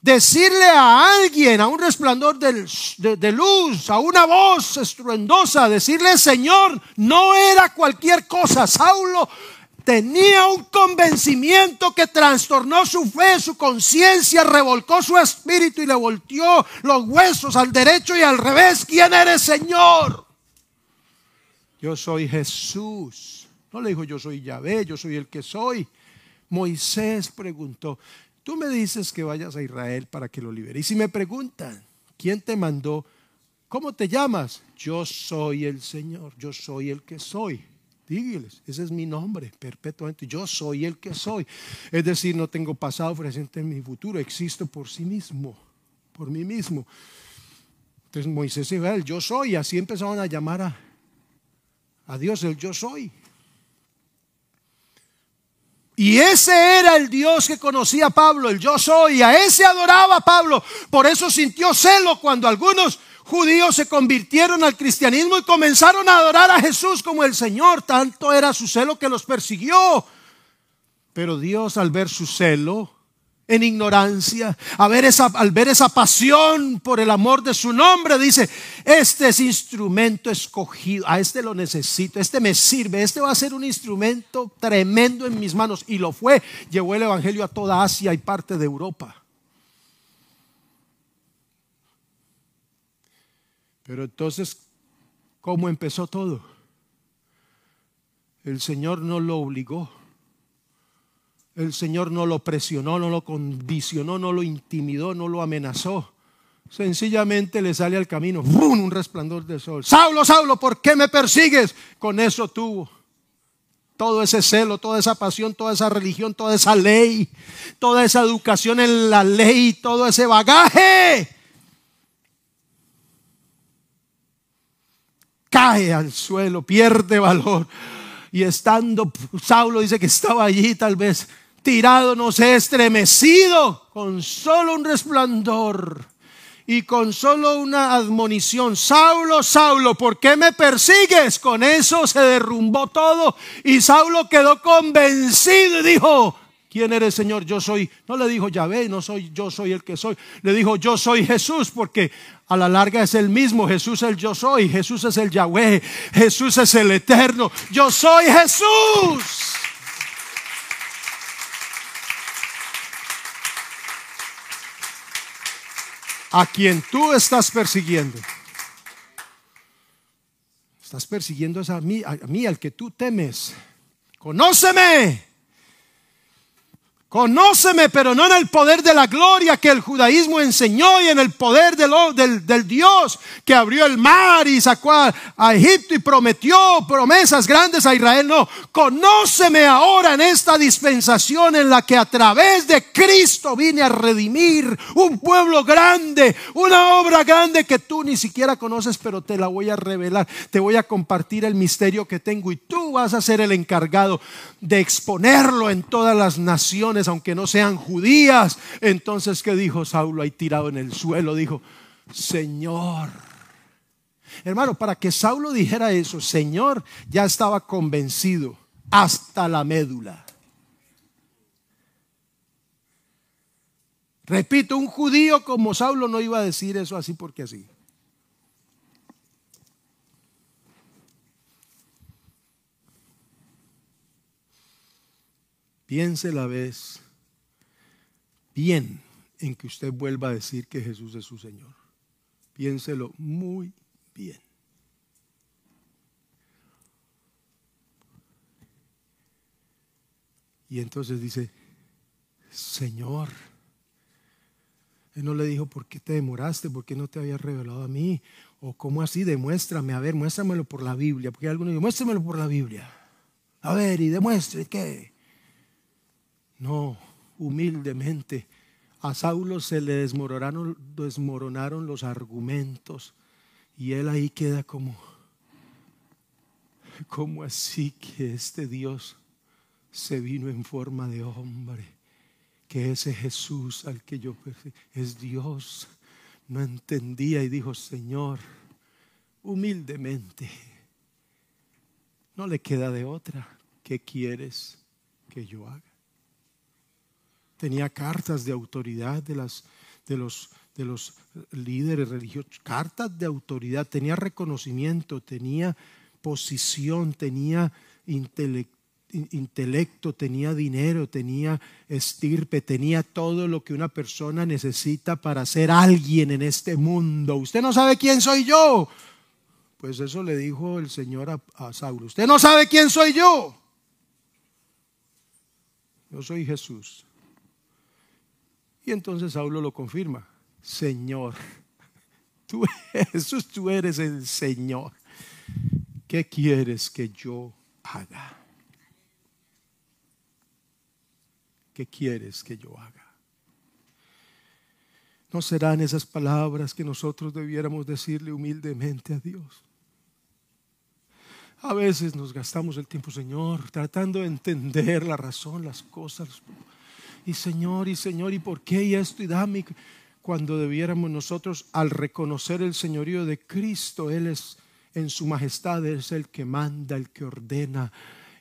decirle a alguien, a un resplandor de, luz, a una voz estruendosa, decirle Señor, no era cualquier cosa. Saulo tenía un convencimiento que trastornó su fe, su conciencia, revolcó su espíritu y le volteó los huesos al derecho y al revés. ¿Quién eres, Señor? Yo soy Jesús. No le dijo yo soy Yahvé, yo soy el que soy. Moisés preguntó, Tú me dices que vayas a Israel para que lo libere. Y si me preguntan, ¿quién te mandó? ¿Cómo te llamas? Yo soy el Señor, yo soy el que soy. Dígiles, ese es mi nombre perpetuamente. Yo soy el que soy. Es decir, no tengo pasado, presente en mi futuro. Existo por sí mismo, por mí mismo. Entonces Moisés y el yo soy. Así empezaron a llamar a, a Dios el yo soy. Y ese era el Dios que conocía Pablo, el yo soy. A ese adoraba Pablo. Por eso sintió celo cuando algunos judíos se convirtieron al cristianismo y comenzaron a adorar a Jesús como el Señor. Tanto era su celo que los persiguió. Pero Dios al ver su celo, en ignorancia, al ver esa pasión por el amor de su nombre, dice, este es instrumento escogido, a este lo necesito, este me sirve, este va a ser un instrumento tremendo en mis manos. Y lo fue, llevó el Evangelio a toda Asia y parte de Europa. Pero entonces, ¿cómo empezó todo? El Señor no lo obligó. El Señor no lo presionó, no lo condicionó, no lo intimidó, no lo amenazó. Sencillamente le sale al camino un resplandor de sol. Saulo, Saulo, ¿por qué me persigues? Con eso tuvo. todo ese celo, toda esa pasión, toda esa religión, toda esa ley, toda esa educación en la ley, todo ese bagaje. Cae al suelo, pierde valor. Y estando, Saulo dice que estaba allí tal vez tirado, no sé, estremecido, con solo un resplandor y con solo una admonición, Saulo, Saulo, ¿por qué me persigues? Con eso se derrumbó todo y Saulo quedó convencido y dijo, ¿quién eres Señor? Yo soy, no le dijo Yahvé, no soy yo soy el que soy, le dijo yo soy Jesús porque a la larga es el mismo, Jesús es el yo soy, Jesús es el Yahvé, Jesús es el eterno, yo soy Jesús. A quien tú estás persiguiendo. Estás persiguiendo a mí, a mí, al que tú temes. Conóceme. Conóceme, pero no en el poder de la gloria que el judaísmo enseñó y en el poder del, del, Dios que abrió el mar y sacó a, Egipto y prometió promesas grandes a Israel. No, conóceme ahora en esta dispensación en la que a través de Cristo vine a redimir un pueblo grande, una obra grande que tú ni siquiera conoces, pero te la voy a revelar. Te voy a compartir el misterio que tengo y tú vas a ser el encargado de exponerlo en todas las naciones aunque no sean judías. Entonces, ¿qué dijo Saulo ahí tirado en el suelo? Dijo, Señor. Hermano, para que Saulo dijera eso, Señor, ya estaba convencido hasta la médula. Repito, un judío como Saulo no iba a decir eso así porque así. Piense la vez bien en que usted vuelva a decir que Jesús es su Señor. Piénselo muy bien. Y entonces dice, Señor. Él no le dijo, ¿por qué te demoraste? ¿Por qué no te había revelado a mí? O cómo así, demuéstrame, a ver, muéstramelo por la Biblia. Porque algunos dicen, muéstramelo por la Biblia. A ver, y demuestre qué. No, humildemente. A Saulo se le desmoronaron, los argumentos y él ahí queda como, ¿cómo así que este Dios se vino en forma de hombre? Que ese Jesús al que yo es Dios. No entendía y dijo, Señor, humildemente, no le queda de otra. ¿Qué quieres que yo haga? Tenía cartas de autoridad de, las, de, los, de los líderes religiosos, cartas de autoridad, tenía reconocimiento, tenía posición, tenía intelecto, tenía dinero, tenía estirpe, tenía todo lo que una persona necesita para ser alguien en este mundo. Usted no sabe quién soy yo. Pues eso le dijo el Señor a, a Saulo. Usted no sabe quién soy yo. Yo soy Jesús. Y entonces Saulo lo confirma, Señor, tú Jesús, tú eres el Señor. ¿Qué quieres que yo haga? ¿Qué quieres que yo haga? ¿No serán esas palabras que nosotros debiéramos decirle humildemente a Dios? A veces nos gastamos el tiempo, Señor, tratando de entender la razón, las cosas, y Señor, y Señor, ¿y por qué y esto? Y dame cuando debiéramos nosotros, al reconocer el señorío de Cristo, Él es en su majestad, es el que manda, el que ordena,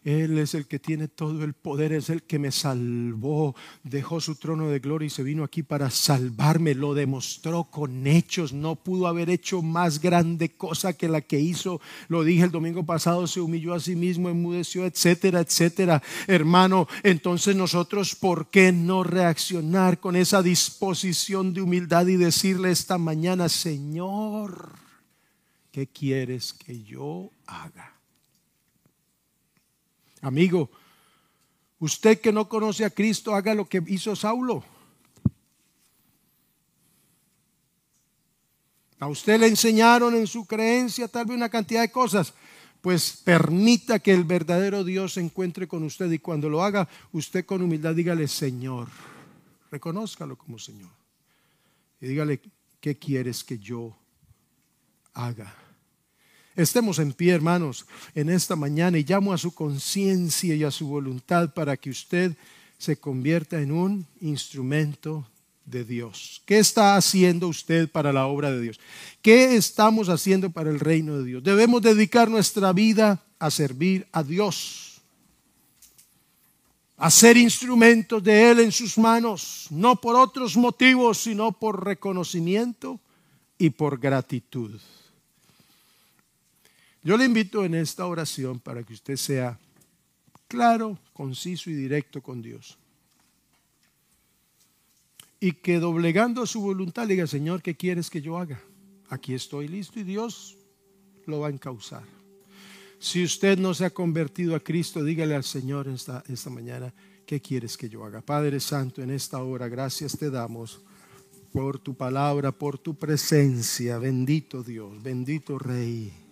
él es el que tiene todo el poder, es el que me salvó, dejó su trono de gloria y se vino aquí para salvarme, lo demostró con hechos, no pudo haber hecho más grande cosa que la que hizo, lo dije el domingo pasado, se humilló a sí mismo, enmudeció, etcétera, etcétera. Hermano, entonces nosotros, ¿por qué no reaccionar con esa disposición de humildad y decirle esta mañana, Señor, ¿qué quieres que yo haga? Amigo, usted que no conoce a Cristo, haga lo que hizo Saulo. A usted le enseñaron en su creencia tal vez una cantidad de cosas. pues permita que el verdadero Dios se encuentre con usted y cuando lo haga, usted con humildad dígale, Señor, reconózcalo como Señor. Y dígale, ¿qué quieres que yo haga? Estemos en pie, hermanos, en esta mañana y llamo a su conciencia y a su voluntad para que usted se convierta en un instrumento de Dios. ¿Qué está haciendo usted para la obra de Dios? ¿Qué estamos haciendo para el reino de Dios? Debemos dedicar nuestra vida a servir a Dios, a ser instrumentos de Él en sus manos, no por otros motivos, sino por reconocimiento y por gratitud. Yo le invito en esta oración para que usted sea claro, conciso y directo con Dios y que doblegando su voluntad diga, Señor, ¿qué quieres que yo haga? Aquí estoy listo y Dios lo va a encauzar. Si usted no se ha convertido a Cristo, dígale al Señor esta, esta mañana, ¿qué quieres que yo haga? Padre Santo, en esta hora, gracias te damos por tu palabra, por tu presencia. Bendito Dios, bendito Rey.